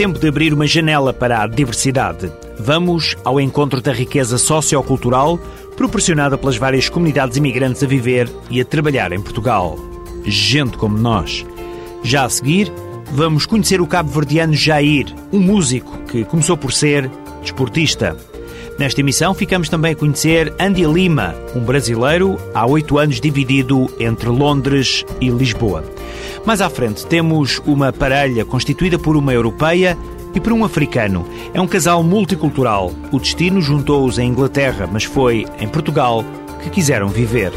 Tempo de abrir uma janela para a diversidade. Vamos ao encontro da riqueza sociocultural proporcionada pelas várias comunidades imigrantes a viver e a trabalhar em Portugal. Gente como nós. Já a seguir, vamos conhecer o cabo-verdiano Jair, um músico que começou por ser desportista. Nesta emissão ficamos também a conhecer Andy Lima, um brasileiro há oito anos dividido entre Londres e Lisboa. Mais à frente temos uma parelha constituída por uma europeia e por um africano. É um casal multicultural. O destino juntou-os em Inglaterra, mas foi em Portugal que quiseram viver.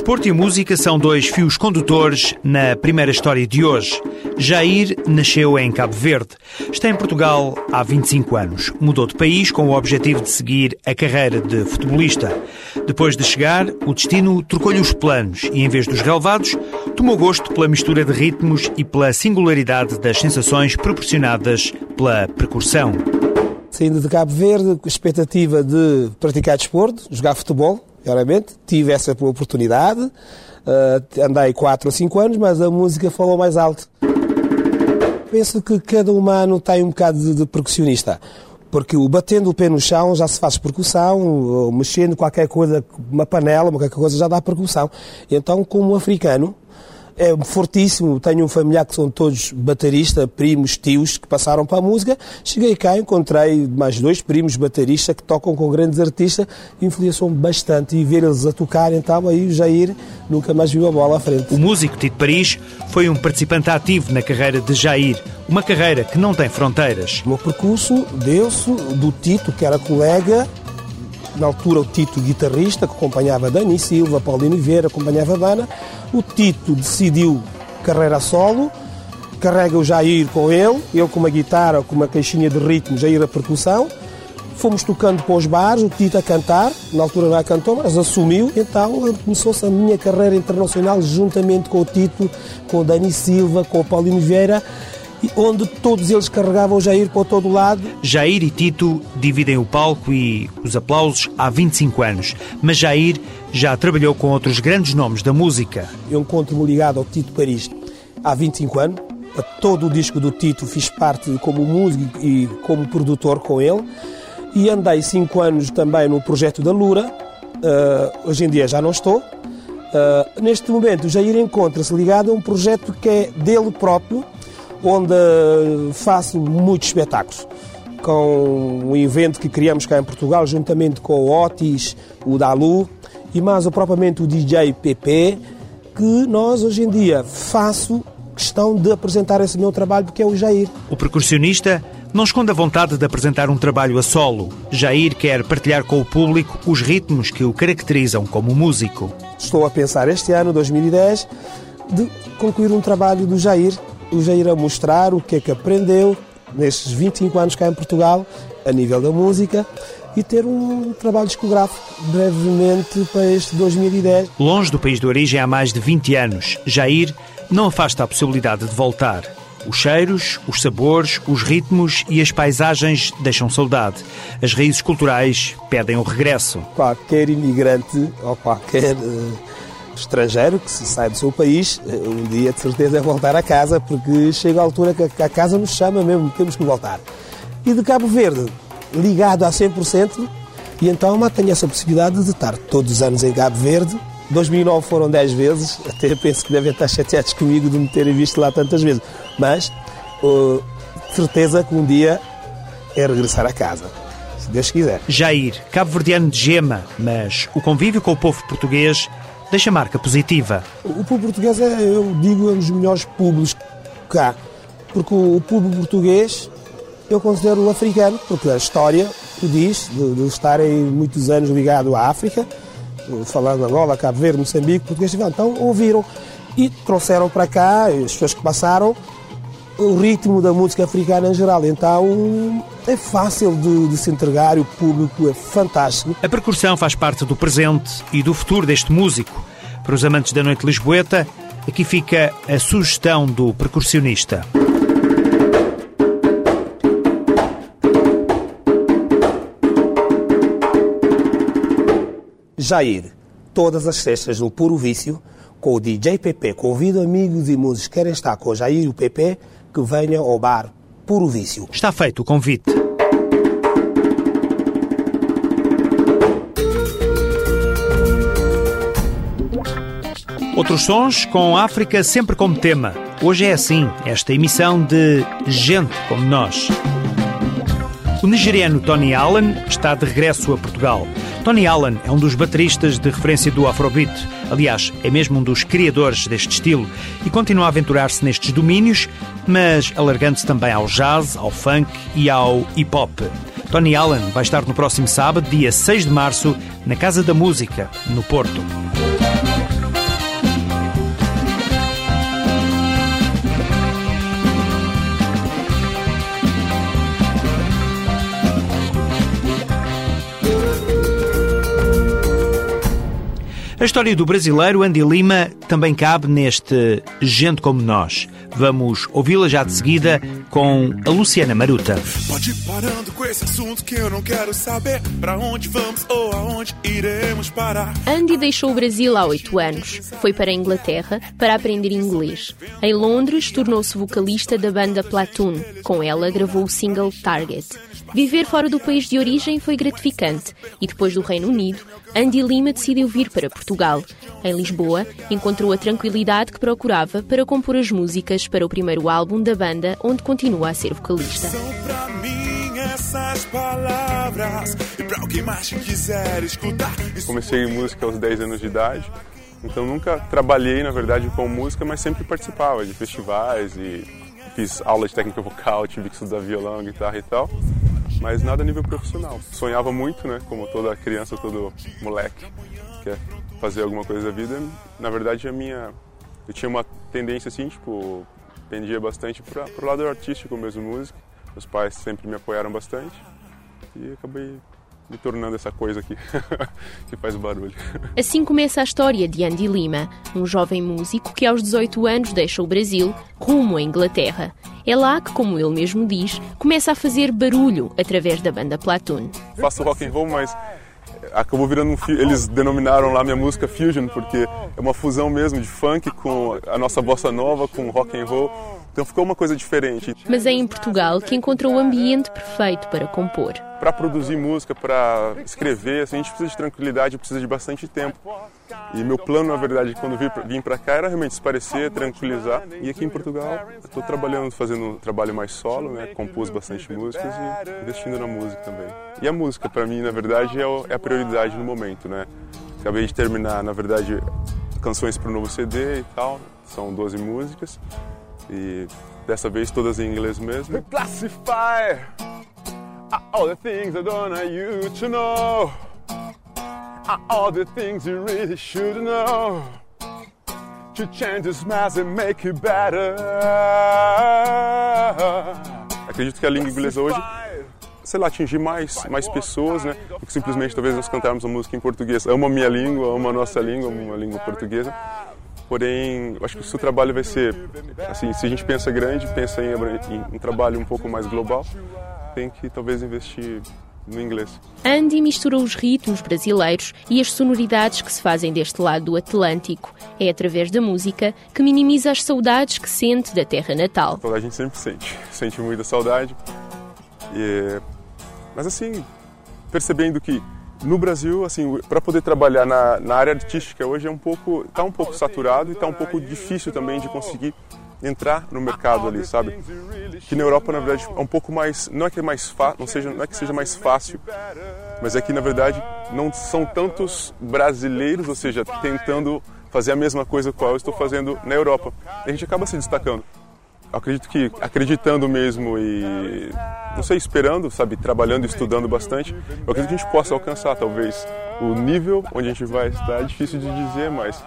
Desporto e música são dois fios condutores na primeira história de hoje. Jair nasceu em Cabo Verde. Está em Portugal há 25 anos. Mudou de país com o objetivo de seguir a carreira de futebolista. Depois de chegar, o destino trocou-lhe os planos e, em vez dos relevados, tomou gosto pela mistura de ritmos e pela singularidade das sensações proporcionadas pela percussão. Saindo de Cabo Verde, com expectativa de praticar desporto, jogar futebol, claramente. Tive essa oportunidade. Uh, andei 4 ou 5 anos, mas a música falou mais alto. Penso que cada humano tem um bocado de, de percussionista. Porque o batendo o pé no chão já se faz percussão, mexendo qualquer coisa, uma panela, qualquer coisa já dá percussão. Então, como africano, é fortíssimo. Tenho um familiar que são todos bateristas, primos, tios, que passaram para a música. Cheguei cá, encontrei mais dois primos bateristas que tocam com grandes artistas, influenciou-me bastante. E ver eles a tocar, então, aí o Jair nunca mais viu a bola à frente. O músico Tito Paris foi um participante ativo na carreira de Jair, uma carreira que não tem fronteiras. O meu percurso deu-se do Tito, que era colega na altura o Tito guitarrista, que acompanhava Dani Silva, Paulino Oliveira, acompanhava Dana. O Tito decidiu carreira solo, carrega o Jair com ele, ele com uma guitarra, com uma caixinha de ritmo, Jair a percussão. Fomos tocando para os bares, o Tito a cantar, na altura não cantou, mas assumiu. Então começou-se a minha carreira internacional juntamente com o Tito, com o Dani Silva, com o Paulino Vieira onde todos eles carregavam Jair para todo lado. Jair e Tito dividem o palco e os aplausos há 25 anos, mas Jair já trabalhou com outros grandes nomes da música. Eu encontro-me ligado ao Tito Paris há 25 anos. A todo o disco do Tito fiz parte como músico e como produtor com ele. E andei 5 anos também no projeto da Lura. Uh, hoje em dia já não estou. Uh, neste momento, o Jair encontra-se ligado a um projeto que é dele próprio, onde faço muitos espetáculos. Com um evento que criamos cá em Portugal, juntamente com o Otis, o Dalu e mais propriamente o DJ PP, que nós hoje em dia faço questão de apresentar esse meu trabalho, porque é o Jair. O percussionista não esconde a vontade de apresentar um trabalho a solo. Jair quer partilhar com o público os ritmos que o caracterizam como músico. Estou a pensar este ano, 2010, de concluir um trabalho do Jair o Jair a mostrar o que é que aprendeu nestes 25 anos cá em Portugal, a nível da música, e ter um trabalho discográfico brevemente para este 2010. Longe do país de origem há mais de 20 anos, Jair não afasta a possibilidade de voltar. Os cheiros, os sabores, os ritmos e as paisagens deixam saudade. As raízes culturais pedem o regresso. Qualquer imigrante ou qualquer uh, estrangeiro que se sai do seu país, eh, um dia de certeza é voltar a casa, porque chega a altura que a casa nos chama mesmo, temos que voltar. E de Cabo Verde, ligado a 100%, e então tenho essa possibilidade de estar todos os anos em Cabo Verde. 2009 foram 10 vezes, até penso que devem estar chateados comigo de me terem visto lá tantas vezes, mas uh, certeza que um dia é regressar a casa. Se Deus quiser. Jair, cabo-verdiano de gema, mas o convívio com o povo português deixa marca positiva. O público português é, eu digo, é um dos melhores públicos cá. Porque o público português eu considero o africano, porque a história o diz, de, de estarem muitos anos ligado à África, falando Angola, Cabo Verde, Moçambique, português, então ouviram e trouxeram para cá, as pessoas que passaram, o ritmo da música africana em geral. Então é fácil de, de, se entregar, o público é fantástico. A percussão faz parte do presente e do futuro deste músico. Para os amantes da noite lisboeta, aqui fica a sugestão do percussionista. Jair, todas as sextas no Puro Vício, com o DJ PP. Convido amigos e músicos que querem estar com o Jair e o PP que venham ao bar Puro Vício. Está feito o convite. Outros sons com África sempre como tema. Hoje é assim, esta emissão de Gente como Nós. O nigeriano Tony Allen está de regresso a Portugal. Tony Allen é um dos bateristas de referência do Afrobeat. Aliás, é mesmo um dos criadores deste estilo e continua a aventurar-se nestes domínios, mas alargando-se também ao jazz, ao funk e ao hip hop. Tony Allen vai estar no próximo sábado, dia 6 de março, na Casa da Música, no Porto. A história do brasileiro Andy Lima também cabe neste Gente Como Nós. Vamos ouvi-la já de seguida com a Luciana Maruta. Pode ir parando com esse assunto que eu não quero saber para onde vamos ou aonde iremos parar. Andy deixou o Brasil há oito anos. Foi para a Inglaterra para aprender inglês. Em Londres, tornou-se vocalista da banda Platoon. Com ela, gravou o single Target. Viver fora do país de origem foi gratificante e depois do Reino Unido, Andy Lima decidiu vir para Portugal. Em Lisboa, encontrou a tranquilidade que procurava para compor as músicas para o primeiro álbum da banda, onde continua a ser vocalista. Comecei em música aos 10 anos de idade, então nunca trabalhei, na verdade, com música, mas sempre participava de festivais e fiz aula de técnica vocal, tive que estudar violão, guitarra e tal mas nada a nível profissional. Sonhava muito, né, como toda criança, todo moleque quer fazer alguma coisa da vida. Na verdade, a minha eu tinha uma tendência assim, tipo, tendia bastante para o lado artístico mesmo, música. Meus pais sempre me apoiaram bastante e acabei me tornando essa coisa aqui que faz barulho. Assim começa a história de Andy Lima, um jovem músico que aos 18 anos deixa o Brasil rumo à Inglaterra. É lá que, como ele mesmo diz, começa a fazer barulho através da banda Platoon. Faço rock and roll, mas acabou virando um eles denominaram lá minha música fusion porque é uma fusão mesmo de funk com a nossa bossa nova com rock and roll então ficou uma coisa diferente. Mas é em Portugal que encontrou o ambiente perfeito para compor. Para produzir música, para escrever, assim, a gente precisa de tranquilidade, precisa de bastante tempo. E meu plano, na verdade, quando vim para cá, era realmente esparecer, tranquilizar. E aqui em Portugal, estou trabalhando, fazendo um trabalho mais solo, né? Compus bastante músicas e investindo na música também. E a música, para mim, na verdade, é, é a prioridade no momento, né? Acabei de terminar, na verdade, canções para o novo CD e tal. São 12 músicas. E dessa vez todas em inglês mesmo. Classify all the things I don't want you to know. All the things you really should know. To change this mess and make it better. Acredito que a língua inglesa hoje sei lá, atingir mais, mais pessoas, né? Do que simplesmente talvez nós cantarmos uma música em português. Amo a minha língua, amo a nossa língua, amo a língua portuguesa. Porém, acho que o seu trabalho vai ser, assim, se a gente pensa grande, pensa em, em um trabalho um pouco mais global, tem que talvez investir no inglês. Andy mistura os ritmos brasileiros e as sonoridades que se fazem deste lado do Atlântico. É através da música que minimiza as saudades que sente da terra natal. A gente sempre sente, sente muita saudade. E, mas assim, percebendo que no Brasil, assim, para poder trabalhar na, na, área artística hoje é um pouco, está um pouco saturado e está um pouco difícil também de conseguir entrar no mercado ali, sabe? Que na Europa, na verdade, é um pouco mais, não é que é mais fácil, não seja, não é que seja mais fácil, mas é que na verdade não são tantos brasileiros, ou seja, tentando fazer a mesma coisa que eu estou fazendo na Europa. A gente acaba se destacando acredito que acreditando mesmo e não sei esperando sabe trabalhando estudando bastante eu acredito que a gente possa alcançar talvez o nível onde a gente vai estar é difícil de dizer mas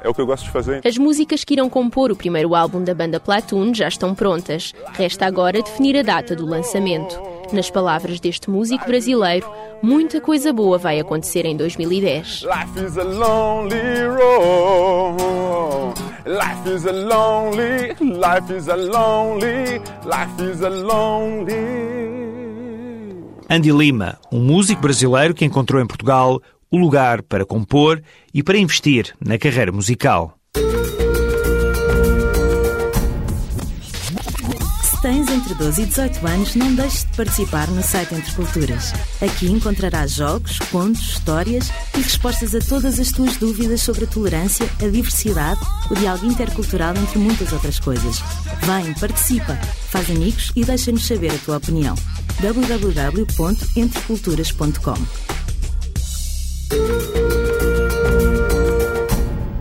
é o que eu gosto de fazer. As músicas que irão compor o primeiro álbum da banda Platoon já estão prontas. Resta agora definir a data do lançamento. Nas palavras deste músico brasileiro, muita coisa boa vai acontecer em 2010. Life is a lonely road. Life is a lonely, life is a lonely, life is a lonely. Andy Lima, um músico brasileiro que encontrou em Portugal o lugar para compor e para investir na carreira musical. Entre 12 e 18 anos, não deixes de participar no site Entre Culturas. Aqui encontrarás jogos, contos, histórias e respostas a todas as tuas dúvidas sobre a tolerância, a diversidade, o diálogo intercultural, entre muitas outras coisas. Vem, participa, faz amigos e deixa-nos saber a tua opinião. www.entreculturas.com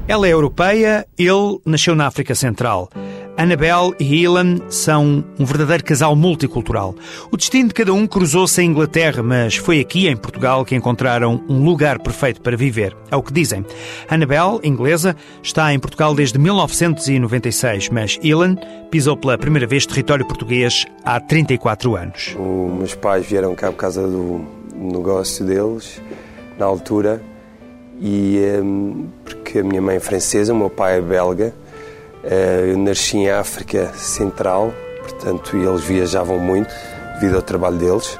Ela é europeia, ele nasceu na África Central. Annabelle e Ilan são um verdadeiro casal multicultural. O destino de cada um cruzou-se em Inglaterra, mas foi aqui, em Portugal, que encontraram um lugar perfeito para viver. É o que dizem. Annabelle, inglesa, está em Portugal desde 1996, mas Ilan pisou pela primeira vez território português há 34 anos. Os meus pais vieram cá por causa do negócio deles, na altura, e um, porque a minha mãe é francesa, o meu pai é belga. Uh, eu nasci em África Central, portanto eles viajavam muito devido ao trabalho deles.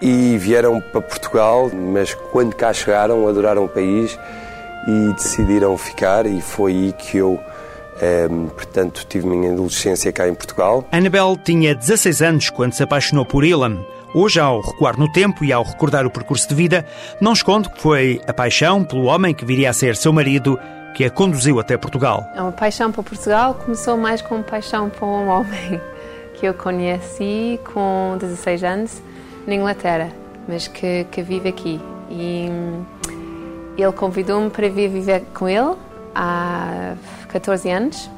E vieram para Portugal, mas quando cá chegaram adoraram o país e decidiram ficar e foi aí que eu, um, portanto, tive minha adolescência cá em Portugal. Annabelle tinha 16 anos quando se apaixonou por Ilan. Hoje, ao recuar no tempo e ao recordar o percurso de vida, não esconde que foi a paixão pelo homem que viria a ser seu marido que a conduziu até Portugal. É paixão por Portugal começou mais com paixão por um homem que eu conheci com 16 anos na Inglaterra, mas que, que vive aqui. E hum, ele convidou-me para vir viver com ele há 14 anos.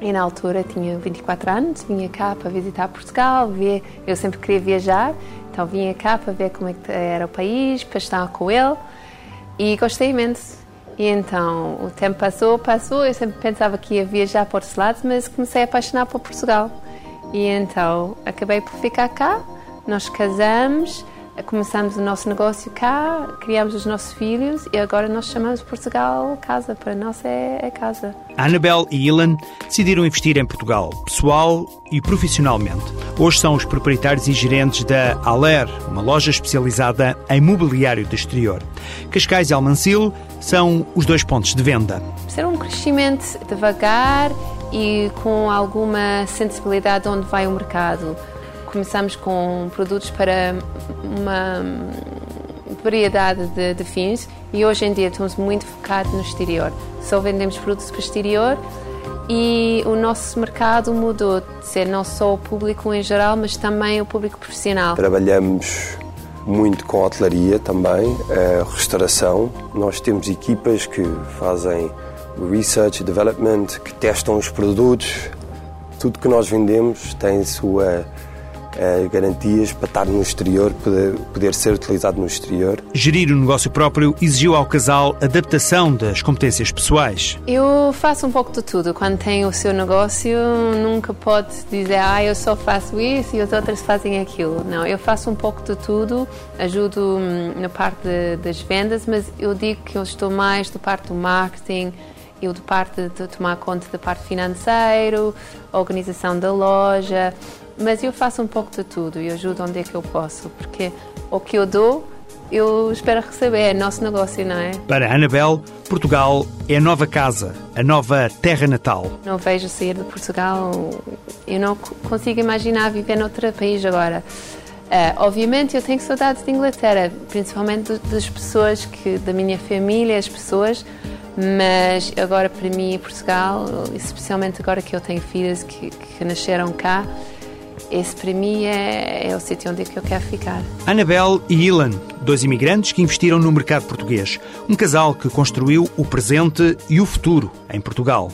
E na altura tinha 24 anos, vinha cá para visitar Portugal, ver, eu sempre queria viajar, então vinha cá para ver como é era o país, para estar com ele e gostei imenso. E então o tempo passou, passou, eu sempre pensava que ia viajar para outros lados, mas comecei a apaixonar por Portugal. E então acabei por ficar cá, nós casamos, começamos o nosso negócio cá, criamos os nossos filhos e agora nós chamamos Portugal casa, para nós é, é casa. Annabelle e Ilan decidiram investir em Portugal, pessoal e profissionalmente. Hoje são os proprietários e gerentes da Aler, uma loja especializada em mobiliário de exterior. Cascais e Almancil são os dois pontos de venda. Ser um crescimento devagar e com alguma sensibilidade onde vai o mercado. Começamos com produtos para uma variedade de, de fins e hoje em dia estamos muito focados no exterior. Só vendemos produtos para o exterior e o nosso mercado mudou de ser não só o público em geral, mas também o público profissional. Trabalhamos muito com hotelaria também, a restauração. Nós temos equipas que fazem research development, que testam os produtos. Tudo que nós vendemos tem sua garantias para estar no exterior, poder, poder ser utilizado no exterior. Gerir o negócio próprio exigiu ao casal adaptação das competências pessoais. Eu faço um pouco de tudo. Quando tem o seu negócio, nunca pode dizer, ah, eu só faço isso e os outros fazem aquilo. Não, eu faço um pouco de tudo, ajudo hum, na parte de, das vendas, mas eu digo que eu estou mais da parte do marketing, eu de parte de tomar conta da parte financeira, organização da loja, mas eu faço um pouco de tudo e ajudo onde é que eu posso, porque o que eu dou, eu espero receber, é nosso negócio, não é? Para Anabel, Portugal é a nova casa, a nova terra natal. Não vejo sair de Portugal, eu não consigo imaginar viver noutro país agora. Uh, obviamente eu tenho saudades de Inglaterra, principalmente das pessoas que da minha família, as pessoas, mas agora para mim Portugal, especialmente agora que eu tenho filhas que, que nasceram cá, esse para mim é, é o sítio onde é que eu quero ficar. Anabel e Ilan, dois imigrantes que investiram no mercado português. Um casal que construiu o presente e o futuro em Portugal.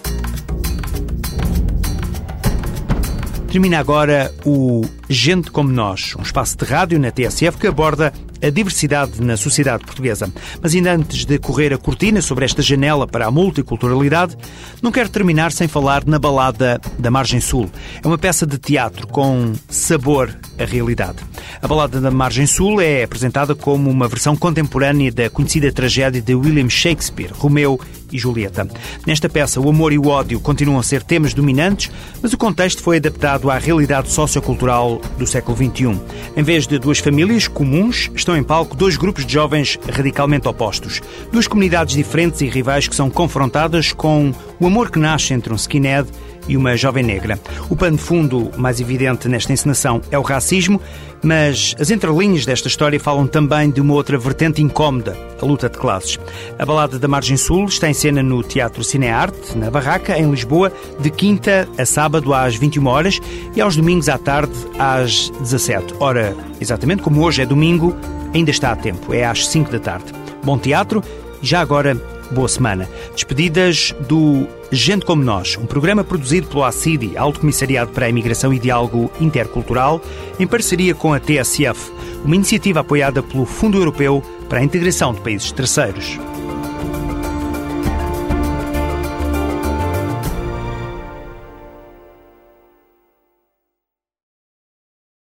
Termina agora o Gente Como Nós, um espaço de rádio na TSF que aborda a diversidade na sociedade portuguesa. Mas ainda antes de correr a cortina sobre esta janela para a multiculturalidade, não quero terminar sem falar na balada da Margem Sul. É uma peça de teatro com sabor a realidade. A Balada da Margem Sul é apresentada como uma versão contemporânea da conhecida tragédia de William Shakespeare, Romeu e Julieta. Nesta peça, o amor e o ódio continuam a ser temas dominantes, mas o contexto foi adaptado à realidade sociocultural do século XXI. Em vez de duas famílias comuns, estão em palco dois grupos de jovens radicalmente opostos. Duas comunidades diferentes e rivais que são confrontadas com o amor que nasce entre um skinhead e uma jovem negra. O pano de fundo mais evidente nesta encenação é o racismo, mas as entrelinhas desta história falam também de uma outra vertente incómoda, a luta de classes. A Balada da Margem Sul está em cena no Teatro Cinearte, na Barraca, em Lisboa, de quinta a sábado às 21 horas e aos domingos à tarde às 17. Ora, exatamente como hoje é domingo, ainda está a tempo, é às 5 da tarde. Bom teatro, já agora boa semana. Despedidas do Gente Como Nós, um programa produzido pelo ACIDI, Alto Comissariado para a Imigração e Diálogo Intercultural, em parceria com a TSF, uma iniciativa apoiada pelo Fundo Europeu para a Integração de Países Terceiros.